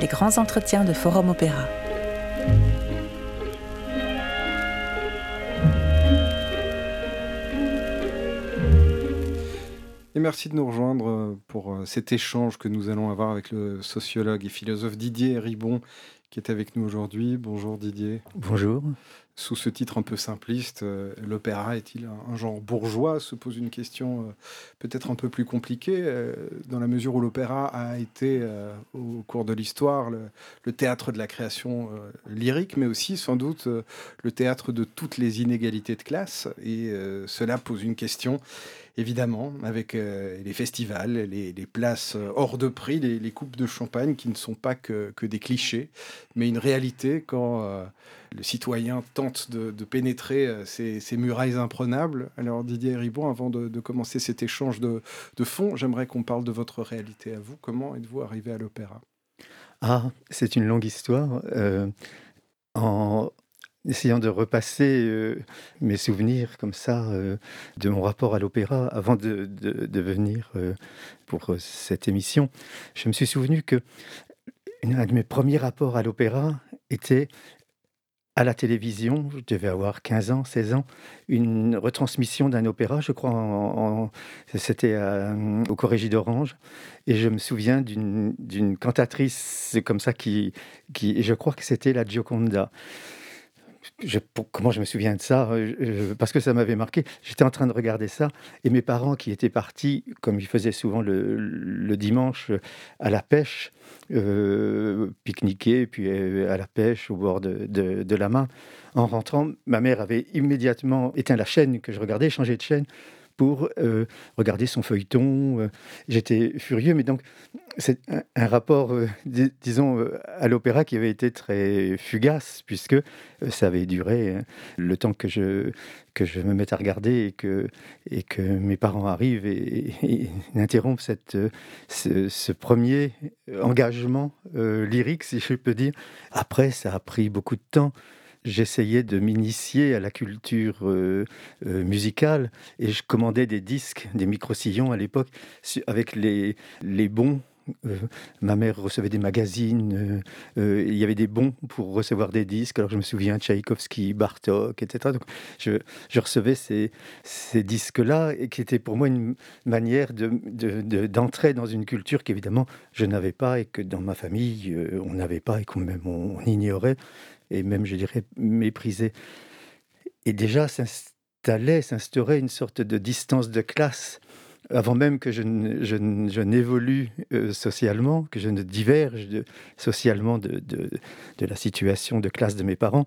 les grands entretiens de Forum Opéra. Et merci de nous rejoindre euh, pour euh, cet échange que nous allons avoir avec le sociologue et philosophe Didier Ribon qui est avec nous aujourd'hui. Bonjour Didier. Bonjour. Sous ce titre un peu simpliste, euh, l'opéra est-il un, genre bourgeois se pose une question peut-être un peu plus compliquée, dans la mesure où l'opéra a été, au cours de l'histoire, le, théâtre de la création lyrique, mais aussi sans doute le théâtre de toutes les inégalités de classe. Et cela pose une question évidemment, avec euh, les festivals, les, places euh, hors de prix, les, coupes de champagne qui ne sont pas que, des clichés, mais une réalité quand euh, le citoyen tente de, pénétrer ces, murailles imprenables. Alors Didier Ribon, avant de, commencer cet échange de, de fond, j'aimerais qu'on parle de votre réalité à vous. Comment êtes-vous arrivé à l'opéra? Ah, c'est une longue histoire. en, essayant de repasser euh, mes souvenirs comme ça euh, de mon rapport à l'opéra avant de, venir euh, pour cette émission, je me suis souvenu que un de mes premiers rapports à l'opéra était à la télévision, je devais avoir 15 ans, 16 ans, une retransmission d'un opéra, je crois, c'était au Corrégie d'Orange. Et je me souviens d'une cantatrice comme ça qui, je crois que c'était la Gioconda comment je me souviens de ça euh, Parce que ça m'avait marqué. J'étais en train de regarder ça et mes parents qui étaient partis, comme ils faisaient souvent le, dimanche, à la pêche, euh, pique-niquer, puis euh, à la pêche au bord de, de, la main. En rentrant, ma mère avait immédiatement éteint la chaîne que je regardais, changé de chaîne pour euh, regarder son feuilleton. Euh. J'étais furieux, mais donc c'est un, rapport, euh, disons, à l'opéra qui avait été très fugace, puisque ça avait duré le temps que je, que je me mette à regarder et que, et que mes parents arrivent et, interrompent cette, ce, ce, premier engagement lyrique, si je peux dire. Après, ça a pris beaucoup de temps j'essayais de m'initier à la culture euh, euh, musicale et je commandais des disques, des micro-sillons à l'époque, avec les, les bons euh, ma mère recevait des magazines, il y avait des bons pour recevoir des disques. Alors je me souviens Tchaïkovski, Bartok, etc. Donc je, je recevais ces, ces disques-là et qui était pour moi une manière d'entrer de, dans une culture qu'évidemment je n'avais pas et que dans ma famille on n'avait pas et qu'on on ignorait et même, je dirais, méprisé. Et déjà s'installait, s'instaurait une sorte de distance de classe avant même que je, n'évolue euh, socialement, que je ne diverge de, socialement de, la situation de classe de mes parents,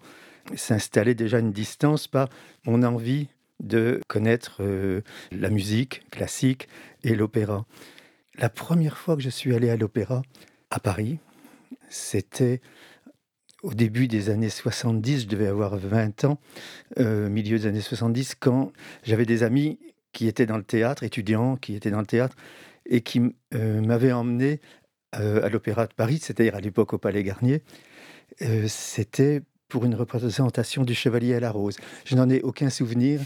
s'installait déjà une distance par mon envie de connaître euh, la musique classique et l'opéra. La première fois que je suis allé à l'opéra à Paris, c'était au début des années 70, je devais avoir 20 ans, euh, milieu des années 70, quand j'avais des amis qui étaient dans le théâtre, étudiants qui étaient dans le théâtre, et qui euh, m'avaient emmené euh, à l'Opéra de Paris, c'est-à-dire à, l'époque au Palais Garnier. C'était pour une représentation du Chevalier à la Rose. Je n'en ai aucun souvenir,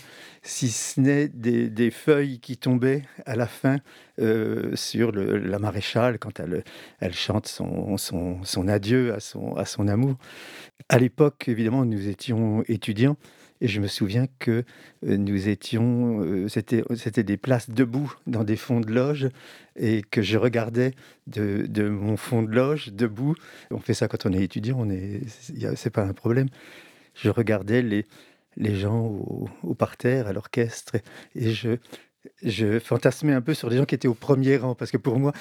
si ce n'est des, feuilles qui tombaient à la fin euh, sur la maréchale quand elle, elle chante son, adieu à son, à son amour. À l'époque, évidemment, nous étions étudiants. Et je me souviens que euh, nous étions, euh, c'était, des places debout dans des fonds de loge et que je regardais de, de, mon fond de loge debout. On fait ça quand on est étudiant, on est, c'est pas un problème. Je regardais les, les gens au, au parterre, à l'orchestre, et je, je fantasmais un peu sur les gens qui étaient au premier rang, parce que pour moi,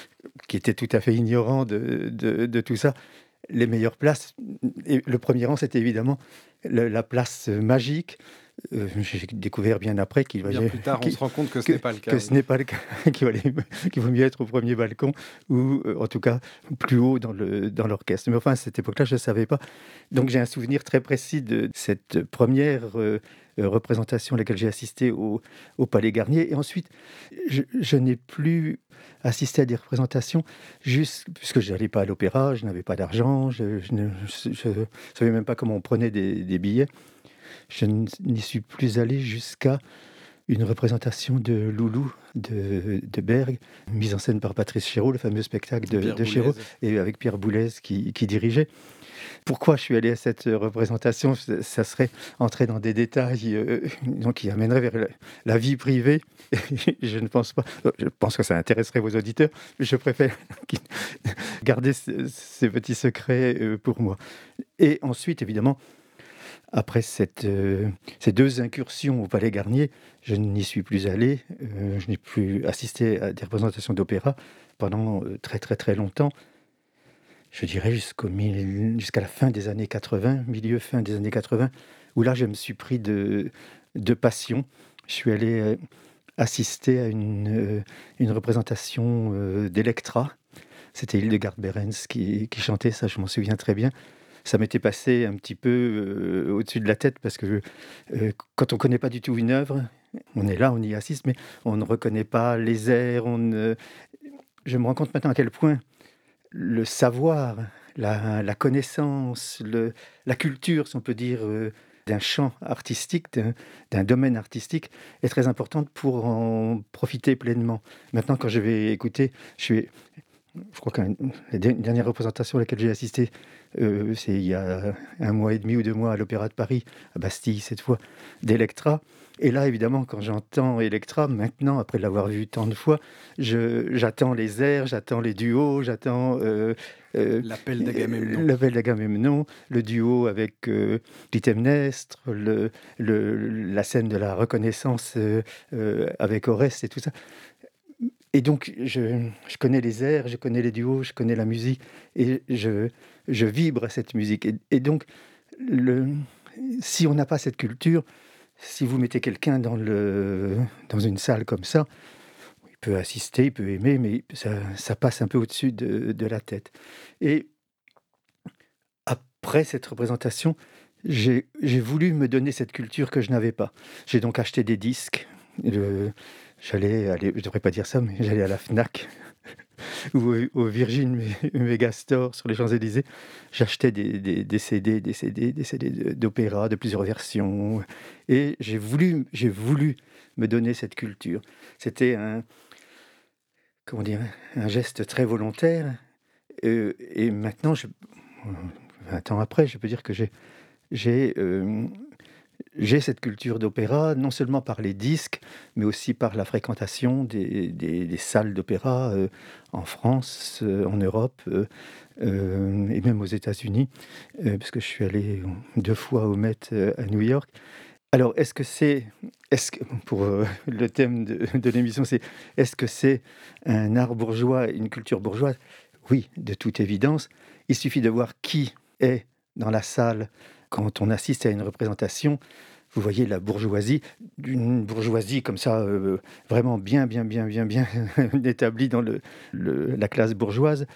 qui était tout à fait ignorant de, de, de tout ça, les meilleures places. Et le premier rang, c'était évidemment la place magique. Euh, j'ai découvert bien après qu'il valait. plus tard, on se rend compte que ce n'est pas le cas. Que ce n'est pas le cas, qu'il vaut mieux être au premier balcon ou euh, en tout cas plus haut dans l'orchestre. Dans Mais enfin, à cette époque-là, je ne savais pas. Donc j'ai un souvenir très précis de cette première. Euh, euh, représentation à laquelle j'ai assisté au, Palais Garnier. Et ensuite, je, n'ai plus assisté à des représentations, puisque je n'allais pas à l'opéra, je n'avais pas d'argent, je ne savais même pas comment on prenait des, billets. Je n'y suis plus allé jusqu'à une représentation de Loulou de, de Berg, mise en scène par Patrice Chéreau, le fameux spectacle de, de Chéreau, et avec Pierre Boulez qui, qui dirigeait. Pourquoi je suis allé à cette représentation? Ça serait entrer dans des détails euh, donc, qui amèneraient vers la, vie privée. je ne pense pas. Euh, je pense que ça intéresserait vos auditeurs, mais je préfère garder ces petits secrets euh, pour moi. Et ensuite, évidemment, après cette, ces deux incursions au Palais Garnier, je n'y suis plus allé. je n'ai plus assisté à des représentations d'opéra pendant très très très longtemps je dirais jusqu'à la fin des années 80, milieu fin des années 80, où là je me suis pris de, passion. Je suis allé euh, assister à une, euh, représentation euh, d'Electra. C'était Hildegard Behrens qui chantait ça, je m'en souviens très bien ça m'était passé un petit peu au-dessus de la tête parce que quand on ne connaît pas du tout une œuvre, on est là, on y assiste, mais on ne reconnaît pas les airs. On Je me rends compte maintenant à quel point le savoir, la, connaissance, la culture, si on peut dire, d'un champ artistique, d'un domaine artistique, est très importante pour en profiter pleinement. Maintenant, quand je vais écouter, je suis je crois que la dernière représentation à laquelle j'ai assisté, euh, c'est il y a un mois et demi ou deux mois à l'Opéra de Paris, à Bastille cette fois, d'Electra. Et là, évidemment, quand j'entends Electra, maintenant, après l'avoir vu tant de fois, j'attends les airs, j'attends les duos, j'attends... Euh, euh, L'appel d'Agamemnon. L'appel d'Agamemnon, le duo avec euh, Clytemnestre, le, la scène de la reconnaissance avec Oreste et tout ça. Et donc, je, je, connais les airs, je connais les duos, je connais la musique, et je, je vibre à cette musique. Et, donc, le, si on n'a pas cette culture, si vous mettez quelqu'un dans, dans une salle comme ça, il peut assister, il peut aimer, mais ça, ça passe un peu au-dessus de, de, la tête. Et après cette représentation, j'ai voulu me donner cette culture que je n'avais pas. J'ai donc acheté des disques. J'allais aller, je devrais pas dire ça, mais j'allais à la Fnac ou au Virgin Megastore sur les Champs-Élysées. J'achetais des, des, des, CD, des CD, des CD d'opéra de plusieurs versions. Et j'ai voulu, j'ai voulu me donner cette culture. C'était un, comment dire, un geste très volontaire. Euh, et maintenant, je, 20 ans après, je peux dire que j'ai, j'ai euh, j'ai cette culture d'opéra, non seulement par les disques, mais aussi par la fréquentation des, salles d'opéra euh, en France, euh, en Europe euh, et même aux États-Unis, puisque je suis allé deux fois au Met à New York. Alors, est-ce que c'est, est-ce que, pour le thème de, de l'émission, c'est est-ce que c'est un art bourgeois, une culture bourgeoise? Oui, de toute évidence. Il suffit de voir qui est dans la salle quand on assiste à une représentation, vous voyez la bourgeoisie, une bourgeoisie comme ça, euh, vraiment bien, bien, bien, bien, bien établie dans la classe bourgeoise,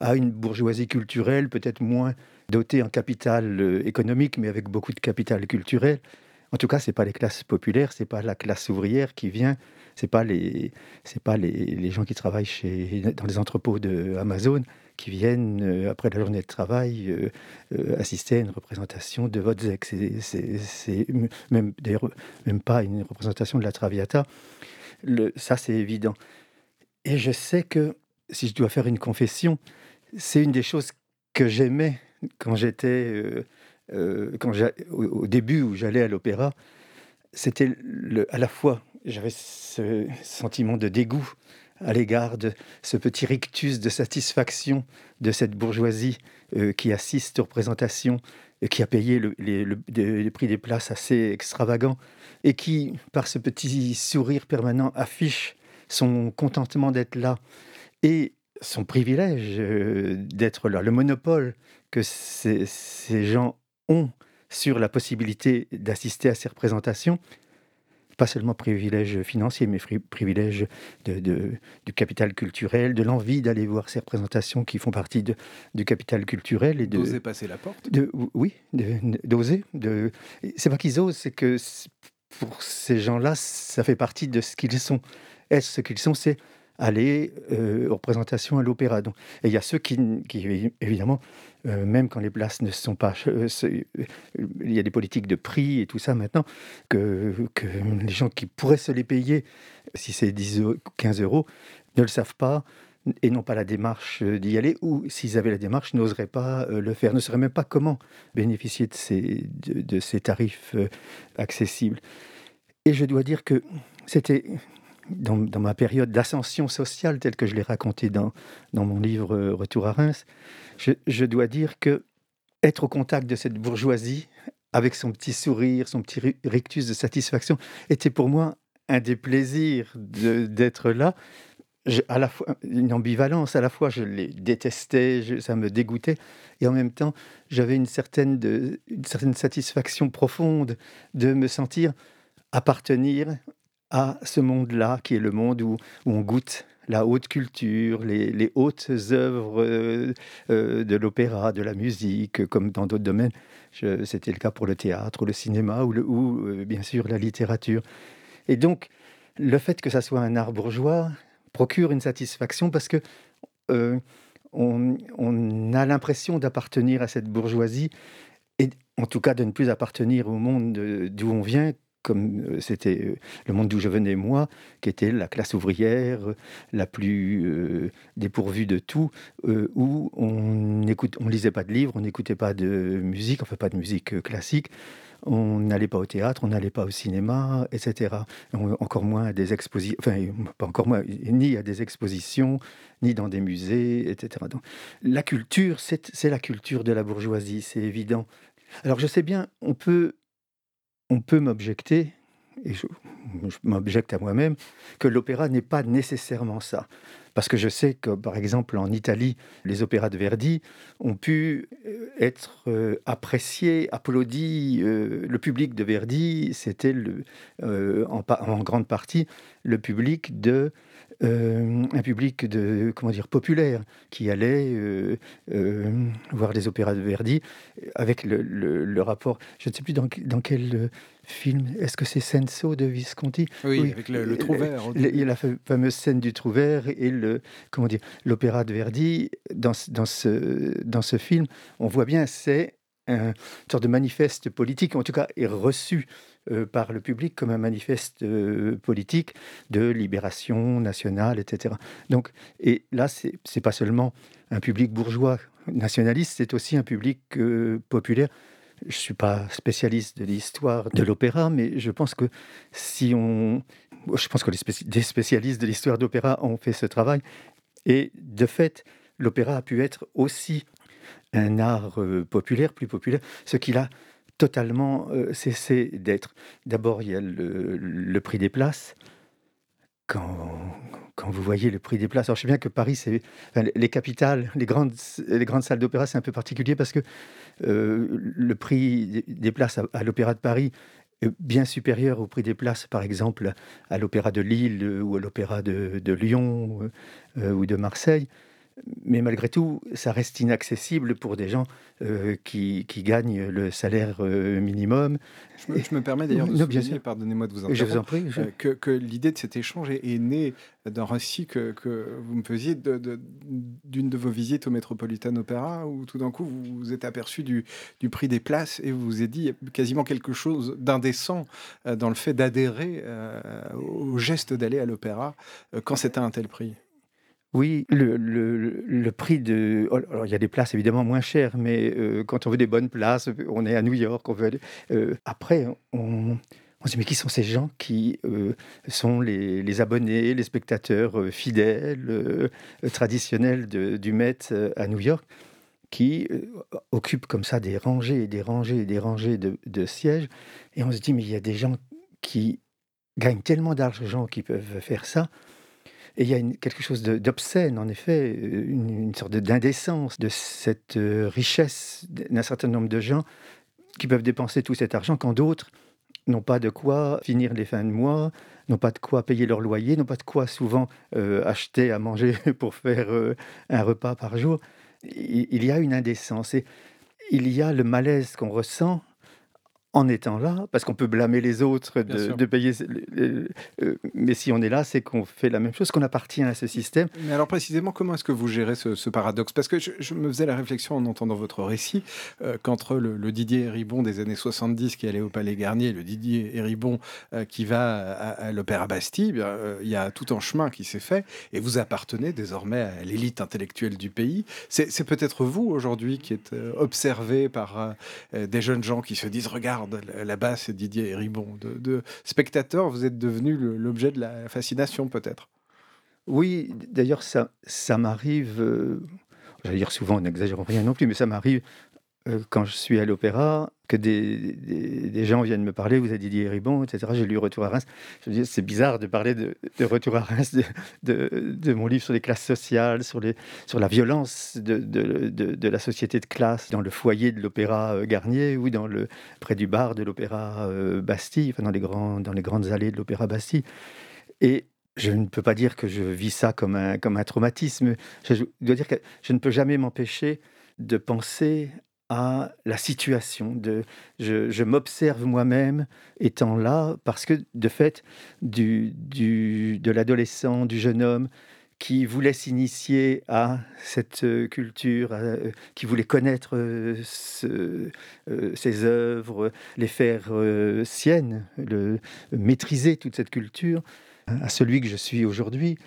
à une bourgeoisie culturelle, peut-être moins dotée en capital euh, économique, mais avec beaucoup de capital culturel. En tout cas, c'est pas les classes populaires, c'est pas la classe ouvrière qui vient, c'est pas les, pas les, gens qui travaillent dans les entrepôts de Amazon qui viennent, euh, après la journée de travail, euh, euh, assister à une représentation de Wozzeck. C'est même, même pas une représentation de la Traviata. Ça, c'est évident. Et je sais que, si je dois faire une confession, c'est une des choses que j'aimais quand j'étais, quand au, début où j'allais à l'opéra, c'était à la fois, j'avais ce sentiment de dégoût à l'égard de ce petit rictus de satisfaction de cette bourgeoisie euh, qui assiste aux représentations et qui a payé le, les, prix des places assez extravagants et qui, par ce petit sourire permanent, affiche son contentement d'être là et son privilège euh, d'être là, le monopole que ces, ces gens ont sur la possibilité d'assister à ces représentations, pas seulement privilège financier, mais privilège de, du capital culturel, de l'envie d'aller voir ces représentations qui font partie de, du capital culturel. et D'oser passer la porte de, Oui, d'oser. De, c'est pas qu'ils osent, c'est que pour ces gens-là, ça fait partie de ce qu'ils sont. Est-ce ce qu'ils sont? C'est aller aux représentations à l'opéra. Et il y a ceux qui, qui évidemment, même quand les places ne sont pas... il y a des politiques de prix et tout ça maintenant, que, que les gens qui pourraient se les payer, si c'est 10 ou 15 euros, ne le savent pas et n'ont pas la démarche d'y aller, ou s'ils avaient la démarche, n'oseraient pas le faire, ne sauraient même pas comment bénéficier de ces, de, ces tarifs accessibles. Et je dois dire que c'était dans, ma période d'ascension sociale, telle que je l'ai raconté dans, mon livre Retour à Reims, je, dois dire que être au contact de cette bourgeoisie, avec son petit sourire, son petit rictus de satisfaction, était pour moi un des plaisirs d'être là, à la fois une ambivalence, à la fois je les détestais, ça me dégoûtait, et en même temps j'avais une une certaine satisfaction profonde de me sentir appartenir à ce monde-là, qui est le monde où, on goûte la haute culture, les, hautes œuvres euh, euh, de l'opéra, de la musique, comme dans d'autres domaines. C'était le cas pour le théâtre, le cinéma ou, euh, bien sûr la littérature. Et donc, le fait que ça soit un art bourgeois, procure une satisfaction parce que on, a l'impression d'appartenir à cette bourgeoisie et en tout cas de ne plus appartenir au monde d'où on vient comme euh, c'était euh, le monde d'où je venais moi, qui était la classe ouvrière la plus dépourvue de tout, où on écoute, on lisait pas de livres, on n'écoutait pas de musique, enfin pas de musique classique, on n'allait pas au théâtre, on n'allait pas au cinéma, etc. encore moins à des expositions, enfin, pas encore moins, ni à des expositions, ni dans des musées, etc. La culture, c'est la culture de la bourgeoisie, c'est évident. Alors, je sais bien, on peut, on peut m'objecter, et je m'objecte à moi-même, que l'opéra n'est pas nécessairement ça. Parce que je sais que, par exemple, en Italie, les opéras de Verdi ont pu euh, être euh, appréciés, applaudis. Euh, le public de Verdi, c'était en, en, grande partie le public de un public de comment dire populaire qui allait voir les opéras de Verdi avec le, rapport. Je ne sais plus dans, dans quel film. Est-ce que c'est Senso de Visconti? Oui, avec le, le y a la fameuse scène du Trouvert et le comment dire l'opéra de Verdi. Dans, dans, ce, dans ce film, on voit bien c'est un sorte de manifeste politique, en tout cas est reçu euh, par le public comme un manifeste euh, politique de libération nationale, etc. Donc, et là, c'est n'est pas seulement un public bourgeois nationaliste, c'est aussi un public euh, populaire je ne suis pas spécialiste de l'histoire de l'opéra, mais je pense que si on... Je pense que des spécialistes de l'histoire d'opéra ont fait ce travail. Et de fait, l'opéra a pu être aussi un art euh, populaire, plus populaire, ce qu'il a totalement euh, cessé d'être. D'abord, il y a le prix des places quand, quand, vous voyez le prix des places, alors je sais bien que Paris, les capitales, les grandes, les grandes salles d'opéra, c'est un peu particulier parce que euh, le prix des places à, l'Opéra de Paris est bien supérieur au prix des places, par exemple, à l'Opéra de Lille ou à l'Opéra de, de, Lyon euh, ou de Marseille mais malgré tout, ça reste inaccessible pour des gens euh, qui, qui, gagnent le salaire euh, minimum. Je me, je me, permets d'ailleurs de souligner, pardonnez-moi de vous interrompre, je vous en prie, euh, que, que l'idée de cet échange est, est née d'un récit que, que, vous me faisiez d'une de, de, vos visites au Metropolitan Opera, où tout d'un coup vous vous êtes aperçu du, du, prix des places et vous vous êtes dit quasiment quelque chose d'indécent dans le fait d'adhérer au geste d'aller à l'opéra quand c'était un tel prix. Oui, le, le, prix de. Oh, alors, il y a des places évidemment moins chères, mais euh, quand on veut des bonnes places, on est à New York, on veut aller. Euh, après, on, on se dit, mais qui sont ces gens qui euh, sont les, les, abonnés, les spectateurs fidèles, traditionnels du Met à New York, qui occupent comme ça des rangées et des rangées et des rangées de, de sièges. Et on se dit, mais il y a des gens qui gagnent tellement d'argent qu'ils peuvent faire ça et il y a quelque chose d'obscène, en effet, une, sorte d'indécence de cette euh, richesse d'un certain nombre de gens qui peuvent dépenser tout cet argent quand d'autres n'ont pas de quoi finir les fins de mois, n'ont pas de quoi payer leur loyer, n'ont pas de quoi souvent euh, acheter à manger pour faire euh, un repas par jour. Il y a une indécence et il y a le malaise qu'on ressent en étant là, parce qu'on peut blâmer les autres de, payer, euh, mais si on est là, c'est qu'on fait la même chose, qu'on appartient à ce système. Mais alors précisément, comment est-ce que vous gérez ce, paradoxe? Parce que je, me faisais la réflexion en entendant votre récit euh, qu'entre le, Didier Héribon des années 70 qui allait au Palais Garnier et le Didier Héribon euh, qui va à, l'Opéra Bastille, eh il y a tout un chemin qui s'est fait et vous appartenez désormais à l'élite intellectuelle du pays. C'est peut-être vous aujourd'hui qui êtes observé par des jeunes gens qui se disent regarde là-bas, c'est Didier Ribon. De, de spectateur, vous êtes devenu l'objet de la fascination, peut-être? Oui, d'ailleurs, ça, ça m'arrive, euh, j'allais dire souvent, n'exagérons rien non plus, mais ça m'arrive euh, quand je suis à l'opéra, que des, gens viennent me parler, vous avez Didier Ribon, etc. J'ai lu Retour à Reims. Je dis, c'est bizarre de parler de, Retour à Reims, de, mon livre sur les classes sociales, sur, la violence de, la société de classe dans le foyer de l'opéra euh, Garnier ou dans le, près du bar de l'opéra euh, Bastille, enfin dans les, grandes allées de l'opéra Bastille. Et je ne peux pas dire que je vis ça comme un traumatisme. Je dois dire que je ne peux jamais m'empêcher de penser à la situation. De, je, m'observe moi-même étant là parce que, de fait, du, du, de l'adolescent, du jeune homme qui voulait s'initier à cette euh, culture, euh, qui voulait connaître euh, ces œuvres, les faire siennes, le, maîtriser toute cette culture, à celui que je suis aujourd'hui,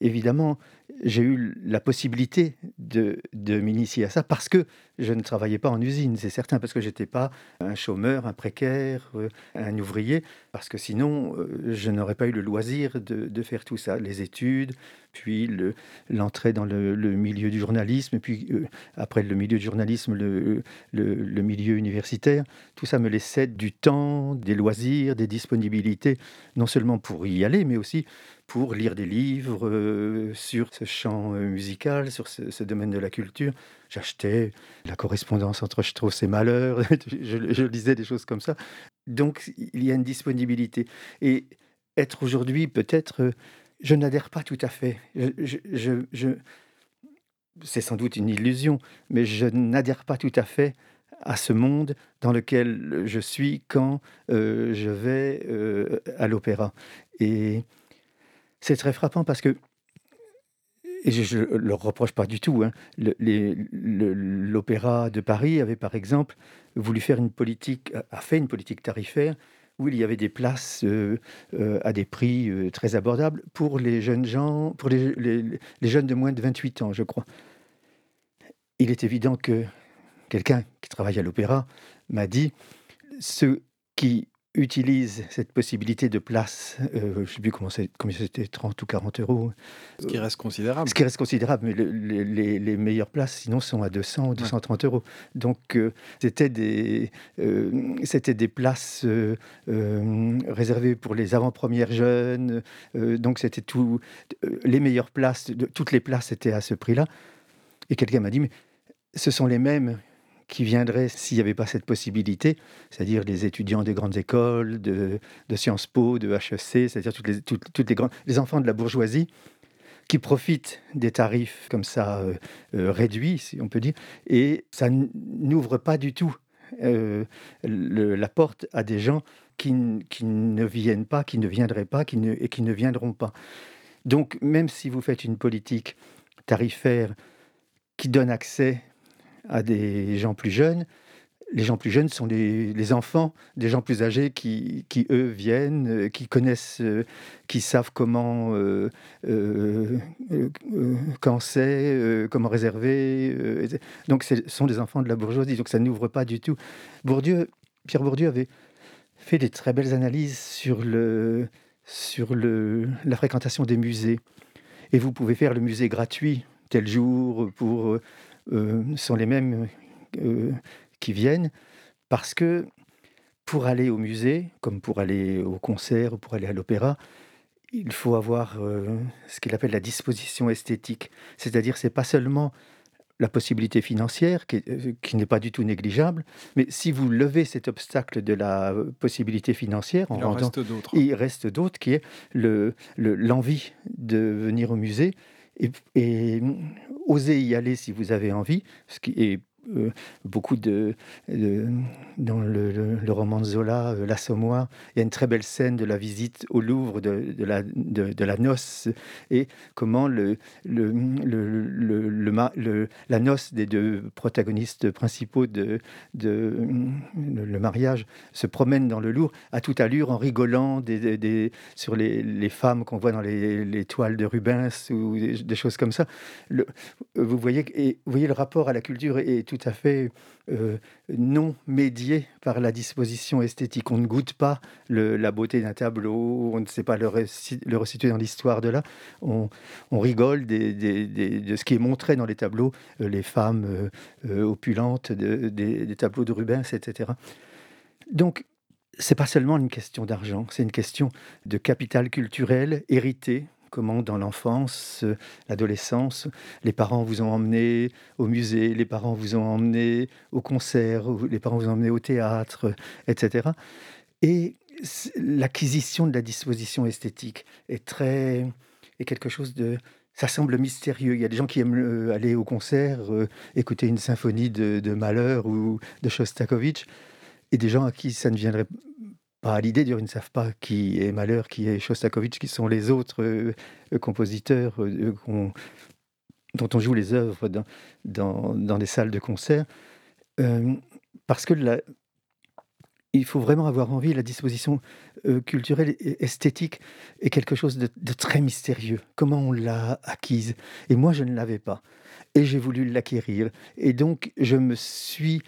évidemment, j'ai eu la possibilité de, de m'initier à ça parce que je ne travaillais pas en usine, c'est certain, parce que j'étais pas un chômeur, un précaire, euh, un ouvrier, parce que sinon, euh, je n'aurais pas eu le loisir de, de, faire tout ça, les études, puis l'entrée dans le, milieu du journalisme, puis euh, après le milieu du journalisme, le, milieu universitaire. Tout ça me laissait du temps, des loisirs, des disponibilités, non seulement pour y aller, mais aussi pour lire des livres sur ce champ musical, sur ce, domaine de la culture. J'achetais la correspondance entre Strauss et Malheur, je, lisais des choses comme ça. Donc il y a une disponibilité. Et être aujourd'hui, peut-être, je n'adhère pas tout à fait. C'est sans doute une illusion, mais je n'adhère pas tout à fait à ce monde dans lequel je suis quand euh, je vais euh, à l'opéra. Et c'est très frappant parce que et je ne leur reproche pas du tout. Hein. L'Opéra de Paris avait par exemple voulu faire une politique, a fait une politique tarifaire où il y avait des places euh, euh, à des prix euh, très abordables pour les jeunes gens, pour les, les, jeunes de moins de 28 ans, je crois. Il est évident que quelqu'un qui travaille à l'opéra m'a dit ceux qui utilise cette possibilité de place, euh, je ne sais plus comment c'était, 30 ou 40 euros. Ce qui reste considérable. Ce qui reste considérable, mais les, meilleures places, sinon, sont à 200 ou 230 euros. Donc, euh, c'était, des, euh, c'était des places réservées pour les avant-premières jeunes. donc, c'était tout. les meilleures places, toutes les places étaient à ce prix-là. Et quelqu'un m'a dit, mais ce sont les mêmes qui viendraient s'il n'y avait pas cette possibilité, c'est-à-dire les étudiants des grandes écoles, de, Sciences Po, de HEC, c'est-à-dire toutes les, grands, les enfants de la bourgeoisie qui profitent des tarifs comme ça euh, euh, réduits, si on peut dire, et ça n'ouvre pas du tout euh, la porte à des gens qui, qui, ne viennent pas, qui ne viendraient pas, qui ne, et qui ne viendront pas. Donc, même si vous faites une politique tarifaire qui donne accès à des gens plus jeunes. Les gens plus jeunes sont les, enfants des gens plus âgés qui, qui eux, viennent, euh, qui connaissent, euh, qui savent comment, euh, quand c'est, comment réserver. donc, ce sont des enfants de la bourgeoisie. Donc, ça n'ouvre pas du tout. Bourdieu, Pierre Bourdieu avait fait des très belles analyses sur, le, sur le, la fréquentation des musées. Et vous pouvez faire le musée gratuit tel jour pour sont les mêmes euh, qui viennent parce que pour aller au musée, comme pour aller au concert ou pour aller à l'opéra, il faut avoir euh, ce qu'il appelle la disposition esthétique. C'est-à-dire, c'est pas seulement la possibilité financière, qui, n'est pas du tout négligeable, mais si vous levez cet obstacle de la possibilité financière, il en reste d'autres. Il reste d'autres, qui est l'envie le, de venir au musée et, oser y aller si vous avez envie, ce est beaucoup de, dans le, roman Zola, L'Assommoir, il y a une très belle scène de la visite au Louvre de, la, de, la noce et comment le, le, le, la noce des deux protagonistes principaux de, de le mariage se promène dans le Louvre à toute allure en rigolant des, sur les, les femmes qu'on voit dans les, les, toiles de Rubens ou des, choses comme ça. Le, vous, voyez, et, vous voyez le rapport à la culture est tout à fait euh, non médié par la disposition esthétique. On ne goûte pas la beauté d'un tableau, on ne sait pas le, le resituer dans l'histoire de là. On, rigole de ce qui est montré dans les tableaux, euh, les femmes euh, opulentes des tableaux de Rubens, etc. Donc, c'est pas seulement une question d'argent, c'est une question de capital culturel hérité comment dans l'enfance, l'adolescence, les parents vous ont emmené au musée, les parents vous ont emmené au concert, les parents vous ont emmené au théâtre, etc. Et l'acquisition de la disposition esthétique est très est quelque chose de ça semble mystérieux. Il y a des gens qui aiment euh, aller au concert, euh, écouter une symphonie de, de Mahler ou de Shostakovich, et des gens à qui ça ne viendrait pas à l'idée, ils ne savent pas qui est Malheur, qui est Shostakovich, qui sont les autres euh, euh, compositeurs euh, dont on joue les œuvres dans, dans, dans des salles de concert. parce que il faut vraiment avoir envie, la disposition culturelle et esthétique est quelque chose de très mystérieux. Comment on l'a acquise? Et moi, je ne l'avais pas. Et j'ai voulu l'acquérir. Et donc, je me suis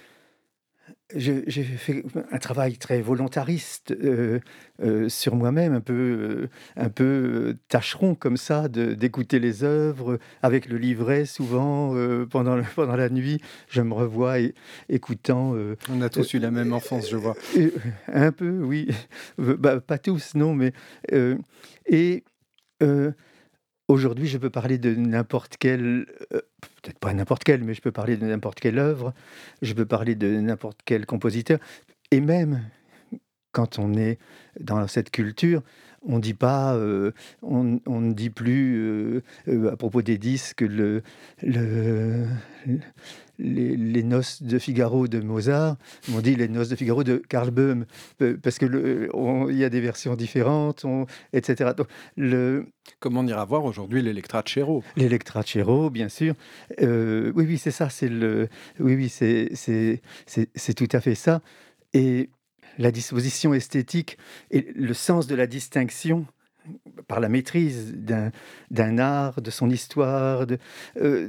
j'ai fait un travail très volontariste euh, euh, sur moi-même, un peu, euh, un peu tâcheron comme ça, d'écouter les œuvres avec le livret souvent pendant, pendant la nuit. Je me revois écoutant. On a tous eu la même enfance, je vois. un peu, oui. Bah, pas tous, non, mais. et Aujourd'hui, je peux parler de n'importe quelle, euh, peut-être pas n'importe quelle, mais je peux parler de n'importe quelle œuvre, je peux parler de n'importe quel compositeur, et même quand on est dans cette culture, on dit pas, euh, on, ne dit plus euh, à propos des disques le, le, les, noces de Figaro de Mozart, on dit les noces de Figaro de Karl Böhm, parce que il y a des versions différentes, etc. le, Comment on ira voir aujourd'hui l'Electracero L'Electracero, bien sûr. Euh, oui, oui, c'est ça. C'est le, oui, oui, c'est, c'est tout à fait ça. Et la disposition esthétique et le sens de la distinction par la maîtrise d'un art, de son histoire, de, euh,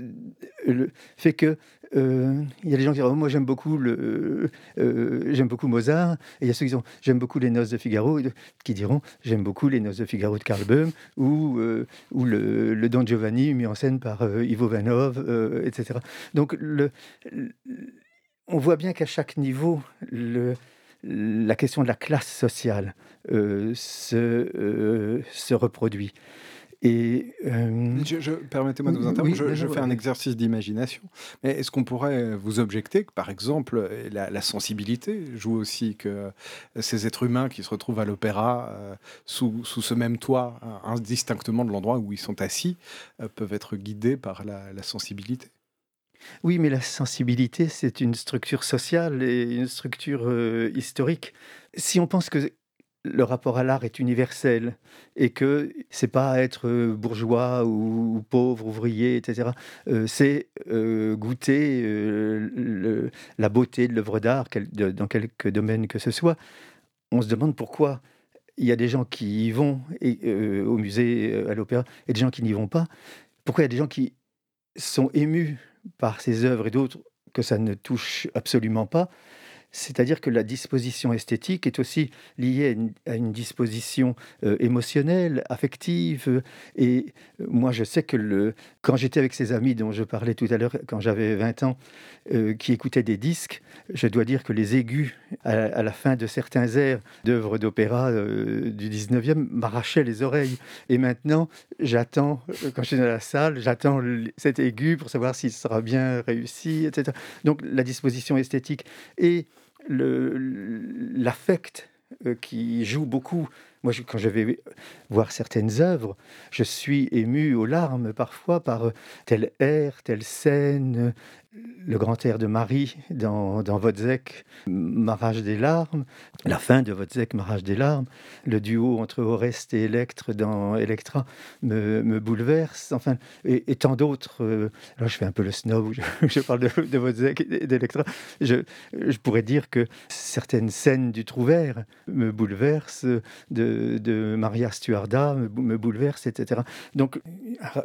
fait que euh, il y a des gens qui disent oh, moi j'aime beaucoup le euh, j'aime beaucoup Mozart et il y a ceux qui disent j'aime beaucoup les Noces de Figaro qui diront j'aime beaucoup les Noces de Figaro de Karl Böhm ou ou le, le, Don Giovanni mis en scène par Ivo Vanov etc. Donc le, on voit bien qu'à chaque niveau le la question de la classe sociale euh, se, euh, se reproduit. Et euh, je, permettez-moi de vous interrompre. je, fais un exercice d'imagination. Mais est-ce qu'on pourrait vous objecter que, par exemple, la, sensibilité joue aussi que ces êtres humains qui se retrouvent à l'opéra sous, sous, ce même toit, indistinctement de l'endroit où ils sont assis, peuvent être guidés par la, la sensibilité? Oui, mais la sensibilité, c'est une structure sociale et une structure euh, historique. Si on pense que le rapport à l'art est universel et que c'est pas être euh, bourgeois ou, pauvre, ouvrier, etc. Euh, c'est goûter la beauté de l'œuvre d'art dans quelque domaine que ce soit. On se demande pourquoi il y a des gens qui y vont au musée, à l'opéra, et des gens qui n'y vont pas. Pourquoi il y a des gens qui sont émus par ses œuvres et d'autres que ça ne touche absolument pas. C'est-à-dire que la disposition esthétique est aussi liée à une, disposition euh, émotionnelle, affective. Et euh, moi, je sais que le, quand j'étais avec ces amis dont je parlais tout à l'heure, quand j'avais 20 ans, euh, qui écoutaient des disques, je dois dire que les aigus à, la fin de certains airs d'œuvres d'opéra du 19e m'arrachaient les oreilles. Et maintenant, j'attends, quand je suis dans la salle, j'attends cet aigu pour savoir s'il sera bien réussi, etc. Donc la disposition esthétique et l'affect euh, qui joue beaucoup. Moi, quand je vais voir certaines œuvres, je suis ému aux larmes parfois par euh, tel air, telle scène, le grand air de Marie dans, dans Wozzeck des larmes, la fin de Wozzeck m'arrache des larmes, le duo entre Oreste et Electre dans Electra me, bouleverse, enfin, et, tant d'autres. Euh, je fais un peu le snob, je, parle de, de et d'Electra. Je, je, pourrais dire que certaines scènes du Trouvert me bouleversent, de, de Maria Stuarda me, me bouleversent, etc. Donc,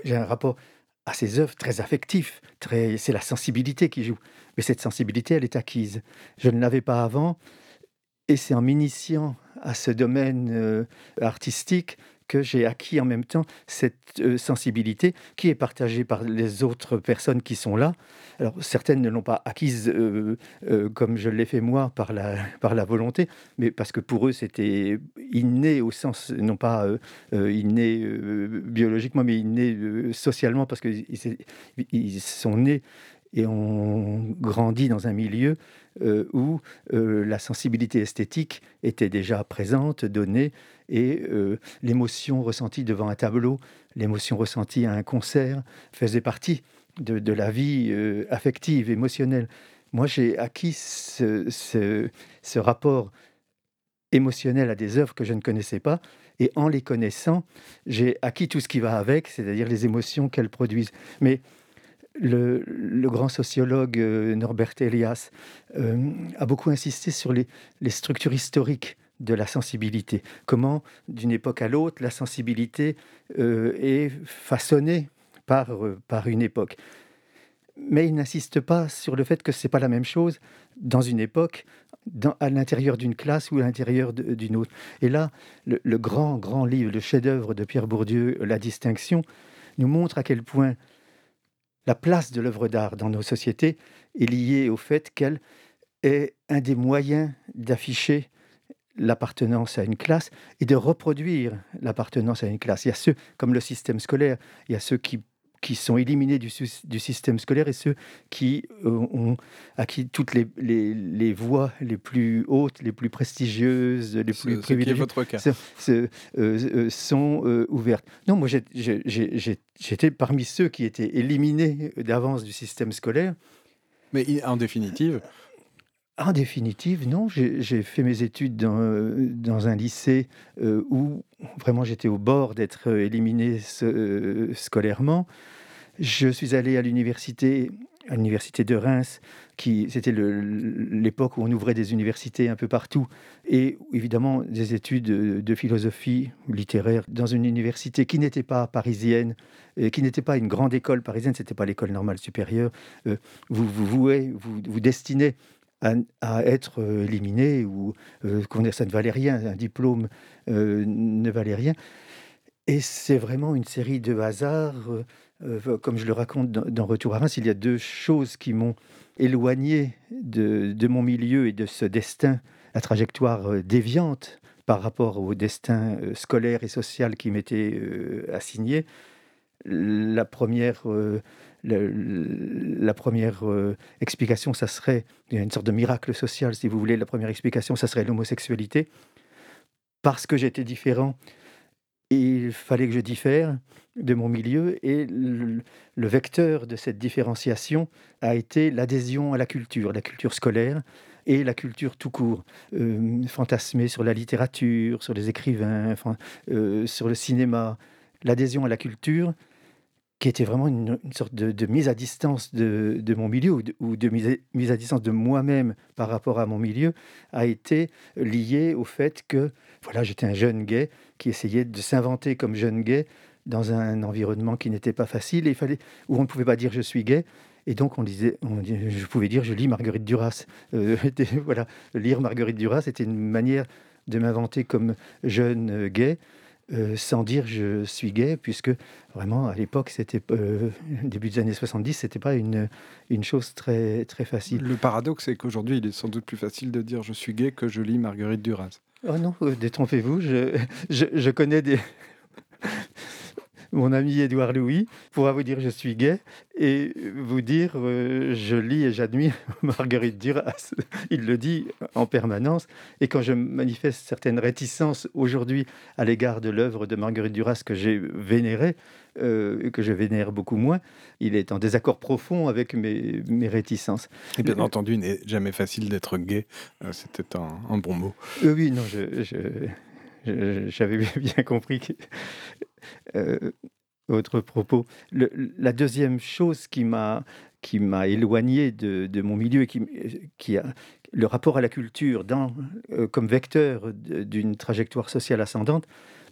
j'ai un rapport à ses œuvres très affectif, c'est la sensibilité qui joue. Mais cette sensibilité, elle est acquise. Je ne l'avais pas avant, et c'est en m'initiant à ce domaine euh, artistique que j'ai acquis en même temps cette euh, sensibilité qui est partagée par les autres personnes qui sont là. Alors certaines ne l'ont pas acquise euh, euh, comme je l'ai fait moi par la, par la volonté, mais parce que pour eux c'était inné au sens, non pas inné biologiquement, mais inné socialement, parce qu'ils ils sont nés et ont grandi dans un milieu où la sensibilité esthétique était déjà présente, donnée, et euh, l'émotion ressentie devant un tableau, l'émotion ressentie à un concert faisait partie de, la vie euh, affective, émotionnelle. Moi, j'ai acquis ce, rapport émotionnel à des œuvres que je ne connaissais pas, et en les connaissant, j'ai acquis tout ce qui va avec, c'est-à-dire les émotions qu'elles produisent. Mais le, grand sociologue euh, Norbert Elias a beaucoup insisté sur les structures historiques de la sensibilité. Comment, d'une époque à l'autre, la sensibilité euh, est façonnée par, euh, par une époque. Mais il n'insiste pas sur le fait que ce n'est pas la même chose dans une époque, à l'intérieur d'une classe ou à l'intérieur d'une autre. Et là, le, grand, grand livre, le chef-d'œuvre de Pierre Bourdieu, La distinction, nous montre à quel point la place de l'œuvre d'art dans nos sociétés est liée au fait qu'elle est un des moyens d'afficher l'appartenance à une classe et de reproduire l'appartenance à une classe. Il y a ceux, comme le système scolaire, il y a ceux qui, qui sont éliminés du, du système scolaire et ceux qui euh, ont acquis toutes les, les, les, voies les plus hautes, les plus prestigieuses, les plus privilégiées. votre cas. Euh, euh, sont ouvertes. Non, moi j'étais parmi ceux qui étaient éliminés d'avance du système scolaire. Mais en définitive, en définitive, non. J'ai fait mes études dans, dans un lycée euh, où vraiment j'étais au bord d'être éliminé euh, scolairement. Je suis allé à l'université, à l'université de Reims, qui c'était l'époque où on ouvrait des universités un peu partout, et évidemment des études de, philosophie littéraire dans une université qui n'était pas parisienne, qui n'était pas une grande école parisienne, c'était pas l'école normale supérieure. Euh, vous vous vouez, vous, vous destinez à, être euh, éliminé ou euh, ça ne valait rien, un diplôme ne valait rien. Et c'est vraiment une série de hasards. Comme je le raconte dans, Retour à Reims, il y a deux choses qui m'ont éloigné de, mon milieu et de ce destin, la trajectoire déviante par rapport au destin scolaire et social qui m'était assigné. La première la première euh, explication, ça serait une sorte de miracle social, si vous voulez. La première explication, ça serait l'homosexualité. Parce que j'étais différent, il fallait que je diffère de mon milieu. Et le, vecteur de cette différenciation a été l'adhésion à la culture, la culture scolaire et la culture tout court, euh, fantasmée sur la littérature, sur les écrivains, euh, sur le cinéma. L'adhésion à la culture, qui était vraiment une, sorte de, mise à distance de, mon milieu ou de, mise, à, distance de moi-même par rapport à mon milieu, a été liée au fait que voilà, j'étais un jeune gay qui essayait de s'inventer comme jeune gay dans un environnement qui n'était pas facile et il fallait, où on ne pouvait pas dire je suis gay. Et donc on disait, je pouvais dire je lis Marguerite Duras. Euh, voilà, lire Marguerite Duras, c'était une manière de m'inventer comme jeune gay. Euh, sans dire je suis gay, puisque vraiment à l'époque, c'était euh, début des années 70, c'était pas une, une chose très, très facile. Le paradoxe, c'est qu'aujourd'hui, il est sans doute plus facile de dire je suis gay que je lis Marguerite Duras. Oh non, euh, détrompez-vous, je, je, connais des. mon ami Édouard Louis pourra vous dire je suis gay et vous dire euh, je lis et j'admire Marguerite Duras. Il le dit en permanence. Et quand je manifeste certaines réticences aujourd'hui à l'égard de l'œuvre de Marguerite Duras que j'ai vénérée, euh, que je vénère beaucoup moins, il est en désaccord profond avec mes, mes réticences. Et bien entendu, il n'est jamais facile d'être gay. Euh, c'était un, bon mot. oui, non, je, j'avais bien compris que, euh, votre propos. la deuxième chose qui m'a qui m'a éloigné de, mon milieu et qui, qui, a le rapport à la culture dans, euh, comme vecteur d'une trajectoire sociale ascendante,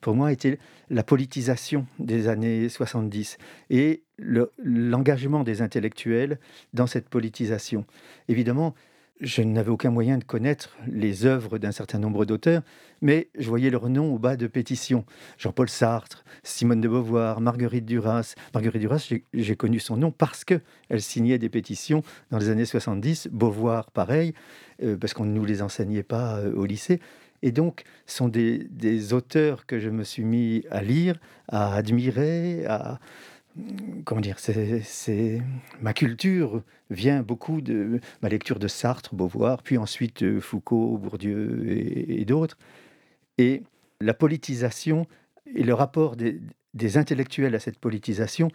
pour moi, était la politisation des années 70 et l'engagement des intellectuels dans cette politisation. Évidemment, je n'avais aucun moyen de connaître les œuvres d'un certain nombre d'auteurs, mais je voyais leur nom au bas de pétitions. Jean-Paul Sartre, Simone de Beauvoir, Marguerite Duras. Marguerite Duras, j'ai connu son nom parce qu'elle signait des pétitions dans les années 70. Beauvoir, pareil, euh, parce qu'on ne nous les enseignait pas euh, au lycée. Et donc, ce sont des, auteurs que je me suis mis à lire, à admirer, à, comment dire, ma culture vient beaucoup de ma lecture de Sartre, Beauvoir, puis ensuite Foucault, Bourdieu et, d'autres. Et la politisation et le rapport des, intellectuels à cette politisation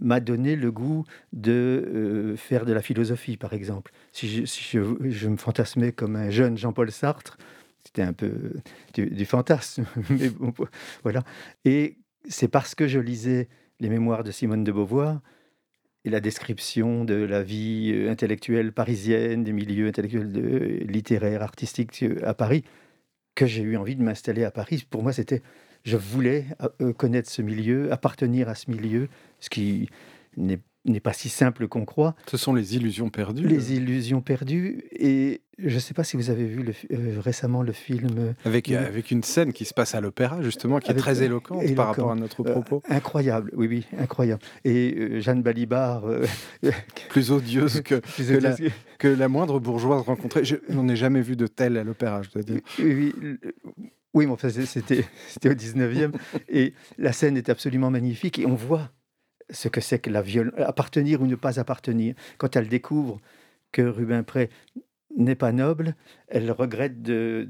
m'a donné le goût de euh, faire de la philosophie, par exemple. Si, je, me fantasmais comme un jeune Jean-Paul Sartre, c'était un peu du, fantasme, mais bon, voilà. Et c'est parce que je lisais les mémoires de Simone de Beauvoir et la description de la vie euh, intellectuelle parisienne, des milieux intellectuels de, littéraires, artistiques euh, à Paris, que j'ai eu envie de m'installer à Paris. Pour moi, c'était, je voulais euh, connaître ce milieu, appartenir à ce milieu, ce qui n'est n'est pas si simple qu'on croit. Ce sont les illusions perdues. Les illusions perdues. Et je ne sais pas si vous avez vu le, euh, récemment le film. Euh, avec, avec une scène qui se passe à l'opéra, justement, qui est très éloquente par rapport à notre euh, propos. incroyable, oui, oui, incroyable. Et Jeanne Balibar. Plus odieuse, que, que, la, moindre bourgeoise rencontrée. Je n'en ai jamais vu de telle à l'opéra, je dois dire. Oui, oui. mais c'était au 19e. et la scène est absolument magnifique. Et on voit ce que c'est que la violence, appartenir ou ne pas appartenir. Quand elle découvre que Rubempré n'est pas noble, elle regrette de,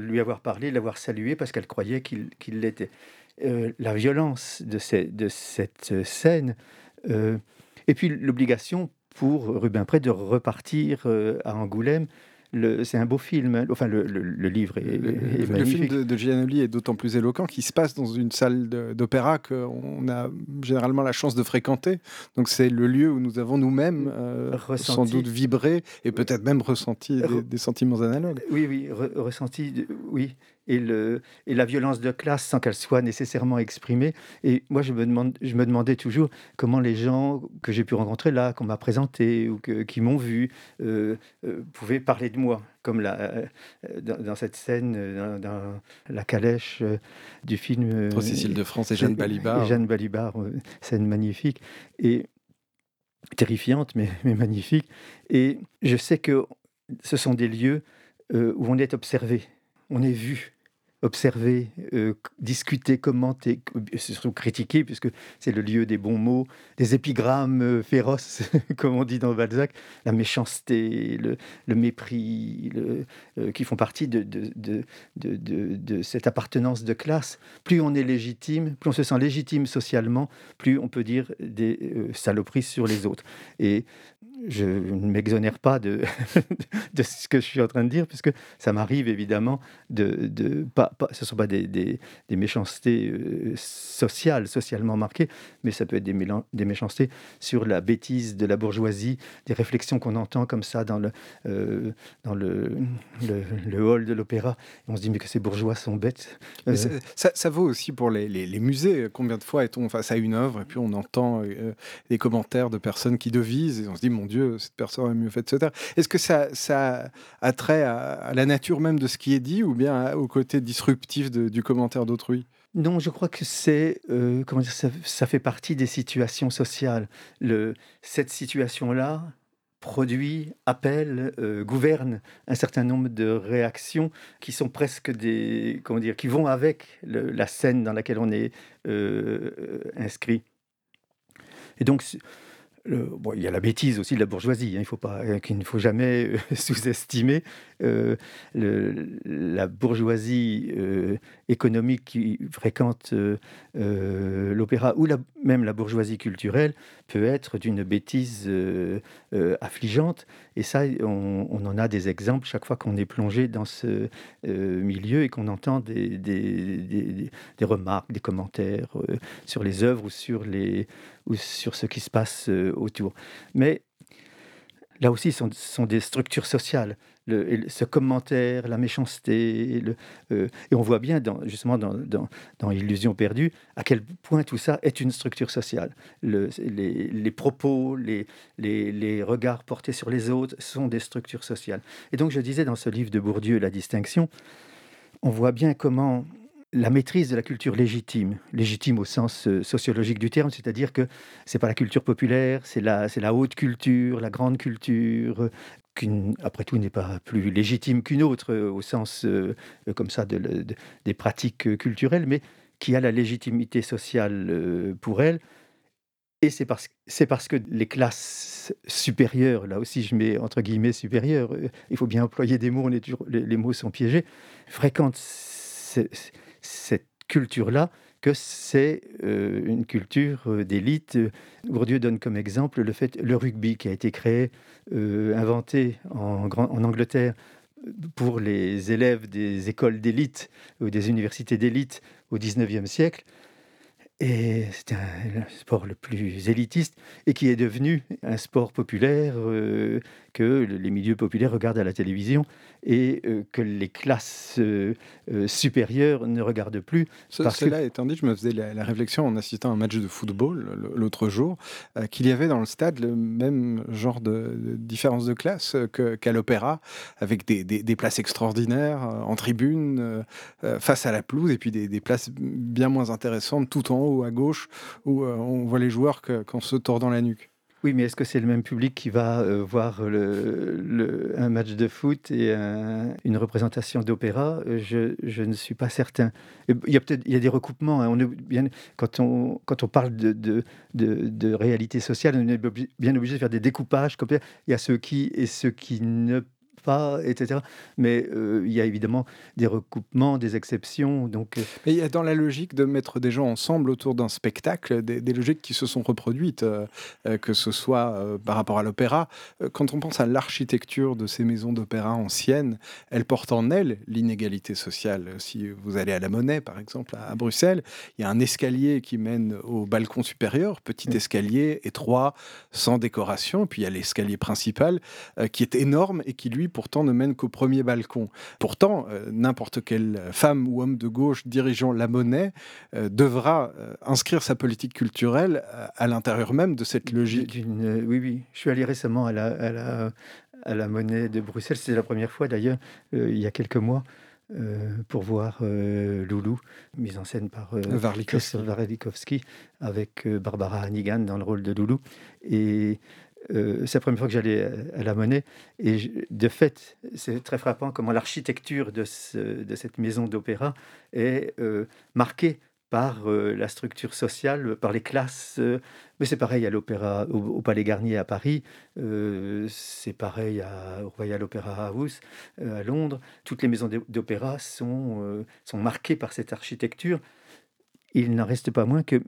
lui avoir parlé, de l'avoir salué parce qu'elle croyait qu'il l'était. Euh, la violence de, de cette scène, euh, et puis l'obligation pour Rubempré de repartir euh, à Angoulême c'est un beau film. Enfin, le, livre est, magnifique. Le film de, de Giannoli est d'autant plus éloquent qu'il se passe dans une salle d'opéra qu'on a généralement la chance de fréquenter. Donc, c'est le lieu où nous avons nous-mêmes euh, sans doute vibré et peut-être même ressenti des, sentiments analogues. Oui, oui, ressenti, oui et, le, et la violence de classe sans qu'elle soit nécessairement exprimée. Et moi, je me, demande, je me demandais toujours comment les gens que j'ai pu rencontrer là, qu'on m'a présenté ou que, qui m'ont vu, euh, euh, pouvaient parler de moi. Comme la, euh, dans, cette scène, dans, la calèche du film. Entre Cécile de France et Jeanne Balibar. Et Jeanne Balibar, scène magnifique. Et terrifiante, mais, mais magnifique. Et je sais que ce sont des lieux où on est observé, on est vu observer, euh, discuter, commenter, surtout critiquer, puisque c'est le lieu des bons mots, des épigrammes euh, féroces, comme on dit dans Balzac, la méchanceté, le, mépris, euh, qui font partie de, cette appartenance de classe. Plus on est légitime, plus on se sent légitime socialement, plus on peut dire des saloperies sur les autres. Et je ne m'exonère pas de, de ce que je suis en train de dire, puisque ça m'arrive évidemment de, de pas, ce ne sont pas des, des, méchancetés euh, sociales, socialement marquées, mais ça peut être des, des, méchancetés sur la bêtise de la bourgeoisie, des réflexions qu'on entend comme ça dans le, euh, dans le, le, hall de l'opéra. On se dit mais que ces bourgeois sont bêtes. Euh, ça, ça, vaut aussi pour les, les, musées. Combien de fois est-on face à une œuvre et puis on entend des commentaires de personnes qui devisent et on se dit mon Dieu, cette personne a mieux fait de se taire. Est-ce que ça, a trait à, la nature même de ce qui est dit ou bien au côté disruptif du commentaire d'autrui? Non, je crois que c'est euh, comment dire, ça, fait partie des situations sociales. Le, cette situation-là produit, appelle, euh, gouverne un certain nombre de réactions qui sont presque des, comment dire, qui vont avec la scène dans laquelle on est euh, inscrit. Et donc, il y a la bêtise aussi de la bourgeoisie, hein, il faut pas, euh, qu'il ne faut jamais euh, sous-estimer. Euh, la bourgeoisie économique qui fréquente l'opéra ou même la bourgeoisie culturelle peut être d'une bêtise affligeante. Et ça, on, en a des exemples chaque fois qu'on est plongé dans ce milieu et qu'on entend des, des, des, remarques, des commentaires sur les œuvres ou sur les, ou sur ce qui se passe autour. Mais là aussi, ce sont, des structures sociales. Le, ce commentaire, la méchanceté, euh, et on voit bien justement dans, dans, Illusion perdue à quel point tout ça est une structure sociale. Le, les, propos, les, regards portés sur les autres sont des structures sociales. Et donc je disais dans ce livre de Bourdieu, La distinction, on voit bien comment la maîtrise de la culture légitime, légitime au sens euh, sociologique du terme, c'est-à-dire que c'est pas la culture populaire, c'est la, c'est la haute culture, la grande culture, qui après tout n'est pas plus légitime qu'une autre euh, au sens euh, comme ça de, des pratiques culturelles, mais qui a la légitimité sociale pour elle. Et c'est parce, c'est parce que les classes supérieures, là aussi je mets entre guillemets supérieures, il faut bien employer des mots, les, les mots sont piégés, fréquentent cette culture-là que c'est euh, une culture euh, d'élite. Bourdieu donne comme exemple le fait le rugby qui a été créé, euh, inventé en, en, Angleterre pour les élèves des écoles d'élite ou des universités d'élite au 19e siècle. Et c'est un sport le plus élitiste et qui est devenu un sport populaire que les milieux populaires regardent à la télévision et euh, que les classes euh, euh, supérieures ne regardent plus. cela étant dit, je me faisais la, réflexion en assistant à un match de football l'autre jour, qu'il y avait dans le stade le même genre de, différence de classe qu'à l'opéra, avec des, places extraordinaires en tribune, face à la pelouse, et puis des, places bien moins intéressantes tout en haut à gauche, où on voit les joueurs qu'en se tordant la nuque. Oui, mais est-ce que c'est le même public qui va euh, voir un match de foot et une représentation d'opéra? Euh, je, ne suis pas certain. Il y a peut-être il y a des recoupements. Hein. On est bien, quand, on, quand on parle de, de, réalité sociale, on est bien obligé de faire des découpages. Il y a ceux qui et ceux qui ne pas, etc. Mais euh, il y a évidemment des recoupements, des exceptions. Donc, euh, Mais il y a dans la logique de mettre des gens ensemble autour d'un spectacle, des, logiques qui se sont reproduites, euh, que ce soit par rapport à l'opéra. Quand on pense à l'architecture de ces maisons d'opéra anciennes, elles portent en elles l'inégalité sociale. Si vous allez à la Monnaie, par exemple, à, Bruxelles, il y a un escalier qui mène au balcon supérieur, petit escalier étroit, sans décoration. Puis il y a l'escalier principal qui est énorme et qui lui pourtant ne mène qu'au premier balcon. Pourtant, euh, n'importe quelle femme ou homme de gauche dirigeant la monnaie euh, devra euh, inscrire sa politique culturelle à, l'intérieur même de cette logique. oui, oui. Je suis allé récemment à la, à la, monnaie de Bruxelles. C'est la première fois d'ailleurs, il y a quelques mois. pour voir Loulou, mise en scène par Varlikovski, avec Barbara Hannigan dans le rôle de Loulou. Et euh, c'est la première fois que j'allais à la Monnaie. Et de fait, c'est très frappant comment l'architecture de, cette maison d'opéra est euh, marquée par euh, la structure sociale, par les classes. mais c'est pareil à l'opéra, au, Palais Garnier à Paris, c'est pareil au Royal Opera House à Londres. Toutes les maisons d'opéra sont, sont marquées par cette architecture. Il n'en reste pas moins que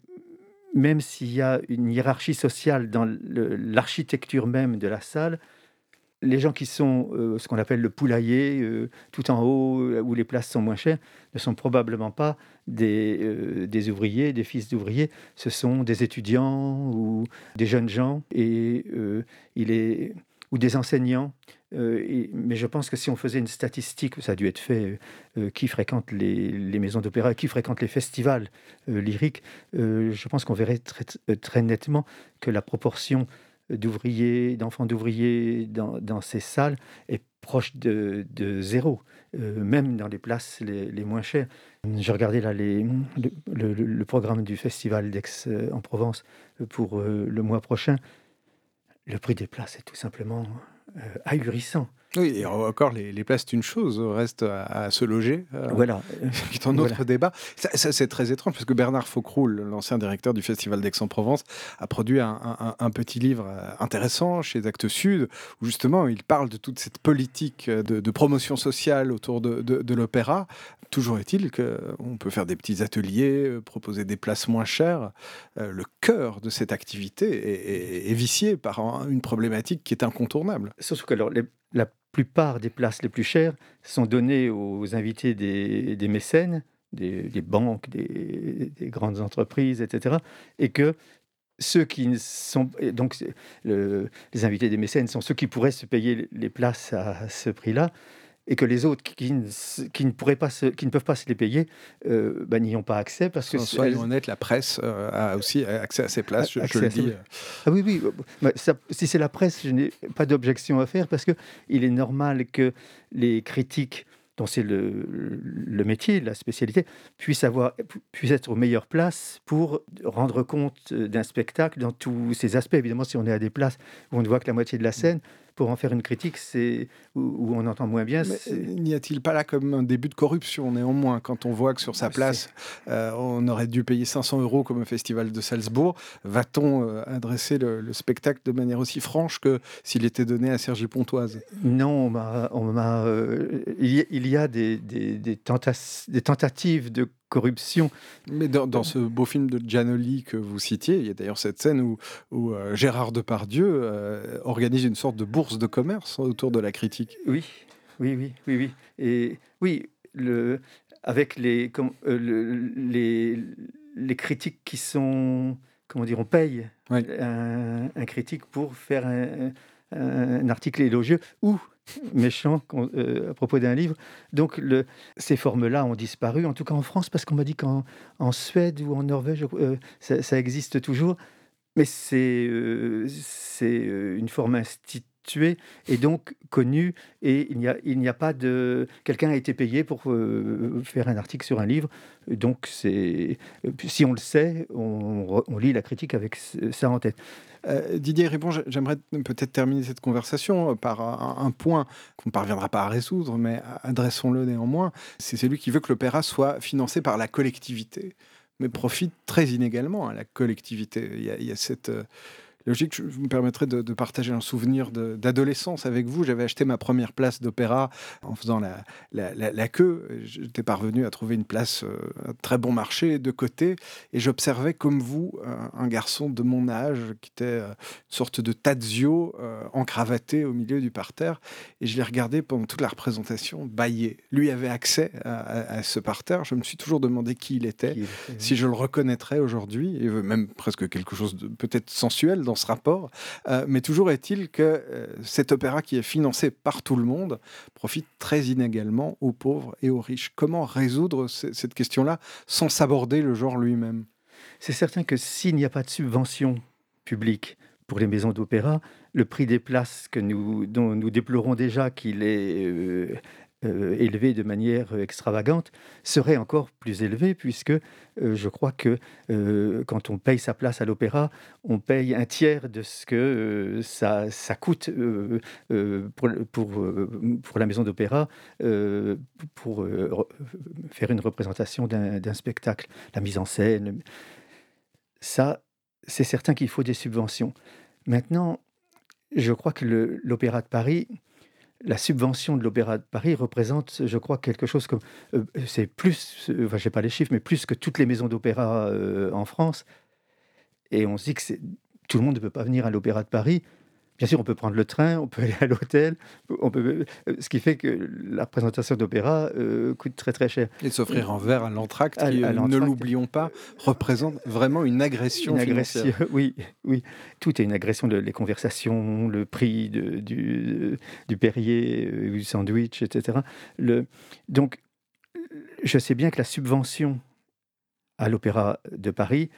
même s'il y a une hiérarchie sociale dans l'architecture même de la salle, les gens qui sont euh, ce qu'on appelle le poulailler, euh, tout en haut, euh, où les places sont moins chères, ne sont probablement pas des, des ouvriers, des fils d'ouvriers, ce sont des étudiants ou des jeunes gens, et il est, ou des enseignants. Euh, mais je pense que si on faisait une statistique, ça a dû être fait, euh, qui fréquente les, maisons d'opéra, qui fréquente les festivals euh, lyriques, je pense qu'on verrait très, nettement que la proportion d'ouvriers, d'enfants d'ouvriers dans, ces salles est proche de, zéro, même dans les places les, moins chères. Je regardais là le, le, programme du festival d'Aix en Provence pour le mois prochain le prix des places est tout simplement euh, ahurissant. Oui, et encore, les, les places, c'est une chose, reste à, à se loger. euh, Voilà. qui est un autre Voilà. débat. Ça, ça, c'est très étrange, parce que Bernard Faucroul, l'ancien directeur du Festival d'Aix-en-Provence, a produit un, un- un petit livre euh, intéressant chez Actes Sud, où justement il parle de toute cette politique de, de promotion sociale autour de, de- de l'opéra. Toujours est-il qu'on peut faire des petits ateliers, euh, proposer des places moins chères. Euh, le cœur de cette activité est, est- est vicié par un- une problématique qui est incontournable. Surtout que alors, les- la plupart des places les plus chères sont données aux invités des, mécènes, des, banques, des, des grandes entreprises, etc. Et que ceux qui sont donc les invités des mécènes sont ceux qui pourraient se payer les places à ce prix-là, et que les autres qui ne, s- qui ne pourraient pas se- qui ne peuvent pas se les payer euh, bah, n'y ont pas accès parce que Soyons elles- honnêtes, la presse euh, a aussi accès à ces places, je, le dis. places. Ah oui, oui. euh, bah, ça- si c'est la presse, je n'ai pas d'objection à faire parce que il est normal que les critiques, dont c'est le, le métier, la spécialité, puissent, avoir, puissent être aux meilleures places pour rendre compte euh, d'un spectacle dans tous ses aspects. Évidemment, si on est à des places où on ne voit que la moitié de la scène, pour en faire une critique, c'est où, on entend moins bien. C'est- n'y a-t-il pas là comme un début de corruption néanmoins quand on voit que sur sa place euh, on aurait dû payer 500 euros comme au festival de Salzbourg Va-t-on euh, adresser le, le spectacle de manière aussi franche que s'il était donné à Sergi Pontoise? Non, on m'a, on euh, il, y a, il y a des, des, des tentas- des tentatives de corruption. Mais dans, dans ce beau film de Giannoli que vous citiez, il y a d'ailleurs cette scène où, où euh, Gérard Depardieu euh, organise une sorte de bourse de commerce autour de la critique. Oui, oui, oui, oui, oui. Et oui, le, avec les, com- euh, le- les, les critiques qui sont, comment dire, on paye Oui. un, un critique pour faire un, un- un article élogieux ou méchant euh, à propos d'un livre. Donc le, ces formes-là ont disparu, en tout cas en France, parce qu'on m'a dit qu'en en Suède ou en Norvège, euh, ça, existe toujours. Mais c'est euh, une forme instituée et donc connue, et il n'y a, a pas de... Quelqu'un a été payé pour euh, faire un article sur un livre, donc. Si on le sait, on, lit la critique avec ça en tête. Euh, Didier j'ai- j'aimerais peut-être terminer cette conversation euh, par un, point qu'on ne parviendra pas à résoudre, mais adressons-le néanmoins. C'est celui qui veut que l'opéra soit financé par la collectivité, mais profite très inégalement à la collectivité. Il y a, cette logique. Je vous me permettrai de, de partager un souvenir d'adolescence avec vous. J'avais acheté ma première place d'opéra en faisant la, la, la- la queue. J'étais parvenu à trouver une place euh, à très bon marché de côté et j'observais comme vous un, un garçon de mon âge qui était euh, une sorte de Tadzio euh, encravaté au milieu du parterre et je l'ai regardé pendant toute la représentation bailler. Lui avait accès à, à- à ce parterre. Je me suis toujours demandé qui il était Qui- si je le reconnaîtrais aujourd'hui, et même presque quelque chose de peut-être sensuel dans ce rapport, euh, mais toujours est-il que euh, cet opéra qui est financé par tout le monde profite très inégalement aux pauvres et aux riches. Comment résoudre ce- cette question-là sans s'aborder le genre lui-même? C'est certain que s'il n'y a pas de subvention publique pour les maisons d'opéra, le prix des places que nous, dont nous déplorons déjà qu'il est euh, euh, élevé de manière extravagante serait encore plus élevé puisque euh, je crois que euh, quand on paye sa place à l'opéra, on paye un tiers de ce que euh, ça, ça coûte euh, euh, pour, pour, euh, pour la maison d'opéra euh, pour euh, re- faire une représentation d'un spectacle, la mise en scène, ça, c'est certain qu'il faut des subventions. Maintenant, je crois que l'Opéra de Paris, la subvention de l'Opéra de Paris représente, je crois, quelque chose comme... euh, c'est plus, enfin, je n'ai pas les chiffres, mais plus que toutes les maisons d'opéra euh, en France. Et on se dit que tout le monde ne peut pas venir à l'Opéra de Paris. Bien sûr, on peut prendre le train, on peut aller à l'hôtel, on peut, euh, ce qui fait que la représentation d'opéra euh, coûte très très cher. Et s'offrir un verre à l'entracte, qui, à euh, ne l'oublions pas, représente vraiment une agression Une financière. agression, oui, oui. Tout est une agression, le- les conversations, le prix de- du, du Perrier, du sandwich, etc. Le, donc, je sais bien que la subvention à l'Opéra de Paris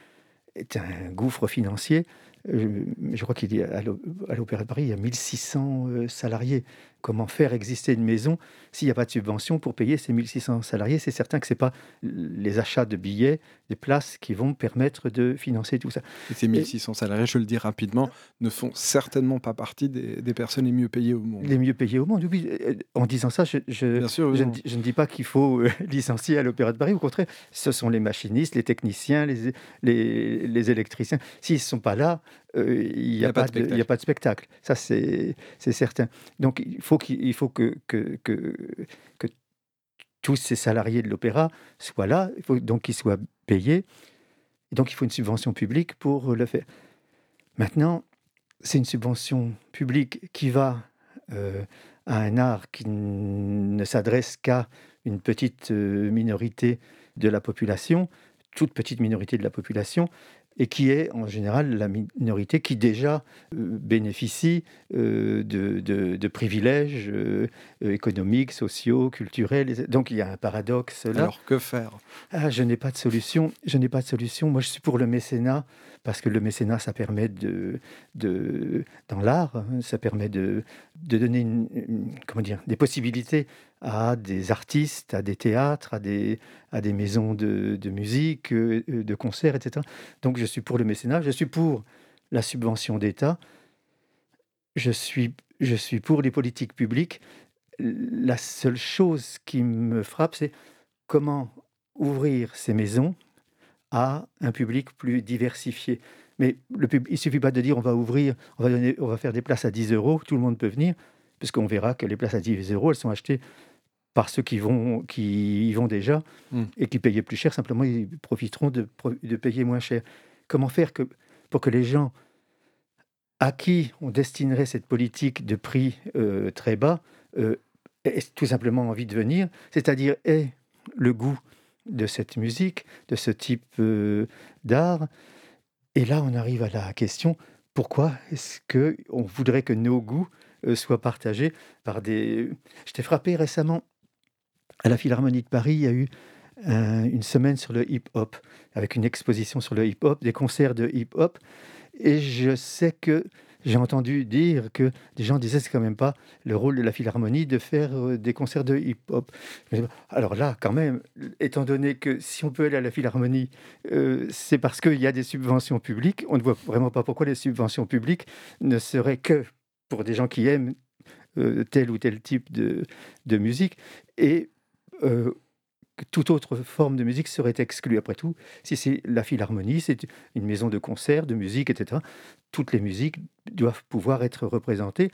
est un gouffre financier. Euh, Je crois qu'il y a à l'O- à l'Opéra de Paris, il y a 1600 euh, salariés comment faire exister une maison s'il n'y a pas de subvention pour payer ces 1600 salariés? C'est certain que ce n'est pas les achats de billets, des places qui vont permettre de financer tout ça. Et ces 1600 salariés, je le dis rapidement, ne font certainement pas partie des, personnes les mieux payées au monde. Les mieux payées au monde, oui. Euh, en disant ça, je, je, je, ne, je ne, dis pas qu'il faut licencier à l'Opéra de Paris. Au contraire, ce sont les machinistes, les techniciens, les, les, les électriciens. S'ils ne sont pas là, il n'y a, pas de, a pas de spectacle. Ça, c'est certain. Donc, il faut, faut que, que, que, que, tous ces salariés de l'opéra soient là, il faut donc qu'ils soient payés. Donc, il faut une subvention publique pour le faire. Maintenant, c'est une subvention publique qui va euh, à un art qui ne s'adresse qu'à une petite euh, minorité de la population, toute petite minorité de la population, et qui est en général la minorité qui déjà euh, bénéficie euh, de, privilèges euh, économiques, sociaux, culturels. Donc il y a un paradoxe là. Alors que faire? Ah, Je n'ai pas de solution. Je n'ai pas de solution. Moi, je suis pour le mécénat parce que le mécénat, ça permet de, dans l'art, hein, ça permet de, de donner comment dire, des possibilités à des artistes, à des théâtres, à des, à des maisons de, de musique, euh, de concerts, etc. Donc je suis pour le mécénat, je suis pour la subvention d'État, je suis, je suis pour les politiques publiques. La seule chose qui me frappe, c'est comment ouvrir ces maisons à un public plus diversifié. Mais le il ne suffit pas de dire on va ouvrir, on va, donner, on va faire des places à 10 euros, tout le monde peut venir, puisqu'on verra que les places à 10 euros, elles sont achetées par ceux qui, vont, qui y vont déjà hmm. et qui payaient plus cher, simplement ils profiteront de, de payer moins cher. Comment faire que, pour que les gens à qui on destinerait cette politique de prix euh, très bas euh, aient tout simplement envie de venir, c'est-à-dire aient le goût de cette musique, de ce type euh, d'art. Et là, on arrive à la question pourquoi est-ce que on voudrait que nos goûts euh, soient partagés par des. Je t'ai frappé récemment à la Philharmonie de Paris. Il y a eu une semaine sur le hip-hop, avec une exposition sur le hip-hop, des concerts de hip-hop. Et je sais que j'ai entendu dire que des gens disaient c'est quand même pas le rôle de la philharmonie de faire euh, des concerts de hip-hop. Alors là, quand même, étant donné que si on peut aller à la philharmonie, euh, c'est parce qu'il y a des subventions publiques. On ne voit vraiment pas pourquoi les subventions publiques ne seraient que pour des gens qui aiment euh, tel ou tel type de, de musique. Et toute autre forme de musique serait exclue. Après tout, si c'est la philharmonie, c'est une maison de concert, de musique, etc. Toutes les musiques doivent pouvoir être représentées.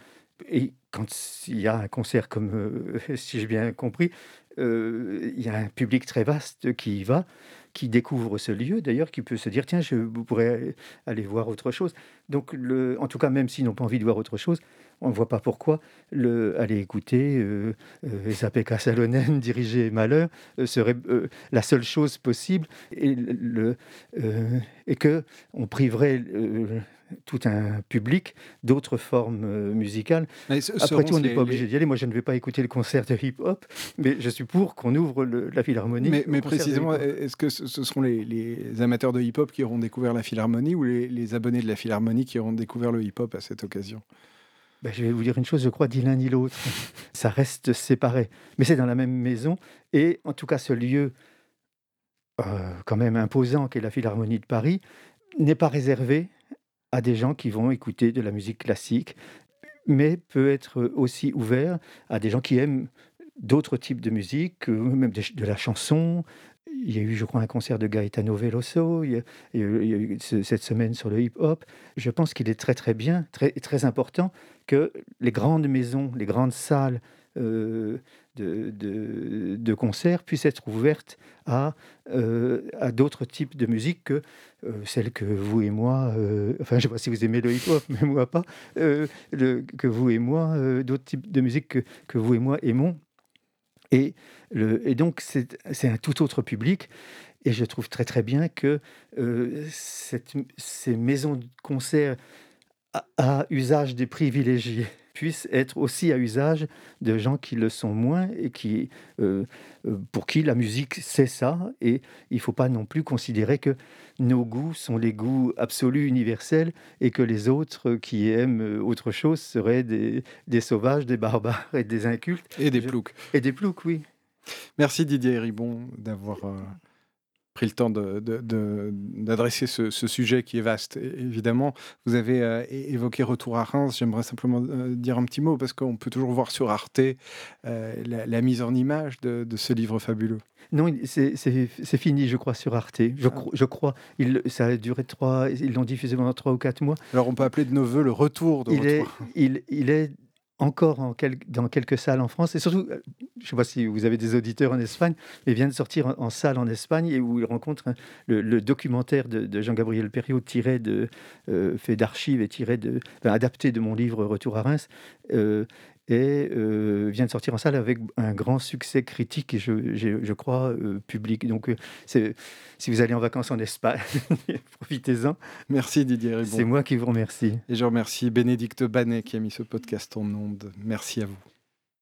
Et quand il y a un concert comme, euh, si j'ai bien compris, euh, il y a un public très vaste qui y va, qui découvre ce lieu, d'ailleurs, qui peut se dire, tiens, je pourrais aller voir autre chose. Donc, en tout cas, même s'ils n'ont pas envie de voir autre chose, on ne voit pas pourquoi le, aller écouter euh, euh, Salonen diriger Malheur euh, serait euh, la seule chose possible et, le, et que on priverait tout un public d'autres formes musicales. Après tout, on n'est pas obligé d'y aller. Moi, je ne vais pas écouter le concert de hip-hop, mais je suis pour qu'on ouvre la philharmonie. Mais, mais précisément, est-ce que ce, seront les, amateurs de hip-hop qui auront découvert la philharmonie ou les, les abonnés de la philharmonie qui auront découvert le hip-hop à cette occasion? Ben, je vais vous dire une chose, je crois, ni l'un ni l'autre. Ça reste séparé. Mais c'est dans la même maison. Et en tout cas, ce lieu, euh, quand même imposant qu'est la Philharmonie de Paris, n'est pas réservé à des gens qui vont écouter de la musique classique, mais peut être aussi ouvert à des gens qui aiment d'autres types de musique, même de la chanson, il y a eu, je crois, un concert de Gaetano Veloso, il y a, eu cette semaine sur le hip-hop. Je pense qu'il est très très bien, très, très important que les grandes maisons, les grandes salles euh, de, de, concerts puissent être ouvertes à, euh, d'autres types de musique que euh, celles que vous et moi, enfin je ne sais pas si vous aimez le hip-hop, mais moi pas, que vous et moi, d'autres types de musique que, que vous et moi aimons. Et, donc, c'est un tout autre public. Et je trouve très très bien que euh, ces maisons de concert à, usage des privilégiés puisse être aussi à usage de gens qui le sont moins et qui, euh, euh, pour qui la musique c'est ça. Et il ne faut pas non plus considérer que nos goûts sont les goûts absolus, universels, et que les autres qui aiment autre chose seraient des, des sauvages, des barbares et des incultes. Et des ploucs. Et des ploucs, oui. Merci Didier Ribon d'avoir pris le temps d'adresser ce, sujet qui est vaste. évidemment, vous avez euh, évoqué Retour à Reims. J'aimerais simplement euh, dire un petit mot parce qu'on peut toujours voir sur Arte euh, la, mise en image de, ce livre fabuleux. Non, c'est fini, je crois, sur Arte. Je, ah. je crois. Il, ça a duré trois. Ils l'ont diffusé pendant trois ou quatre mois. Alors, on peut appeler de nos voeux le retour de il Est, il, il est encore en dans quelques salles en France. Et surtout, euh, je ne sais pas si vous avez des auditeurs en Espagne, mais il vient de sortir en, salle en Espagne et où il rencontre le, documentaire de, Jean-Gabriel Perriot tiré de, euh, fait d'archives et tiré de, adapté de mon livre Retour à Reims. Euh, et euh, vient de sortir en salle avec un grand succès critique et je, je, crois euh, public. Donc, euh, si vous allez en vacances en Espagne, profitez-en. Merci Didier Ribon. C'est moi qui vous remercie. Et je remercie Bénédicte Banet qui a mis ce podcast en onde. Merci à vous.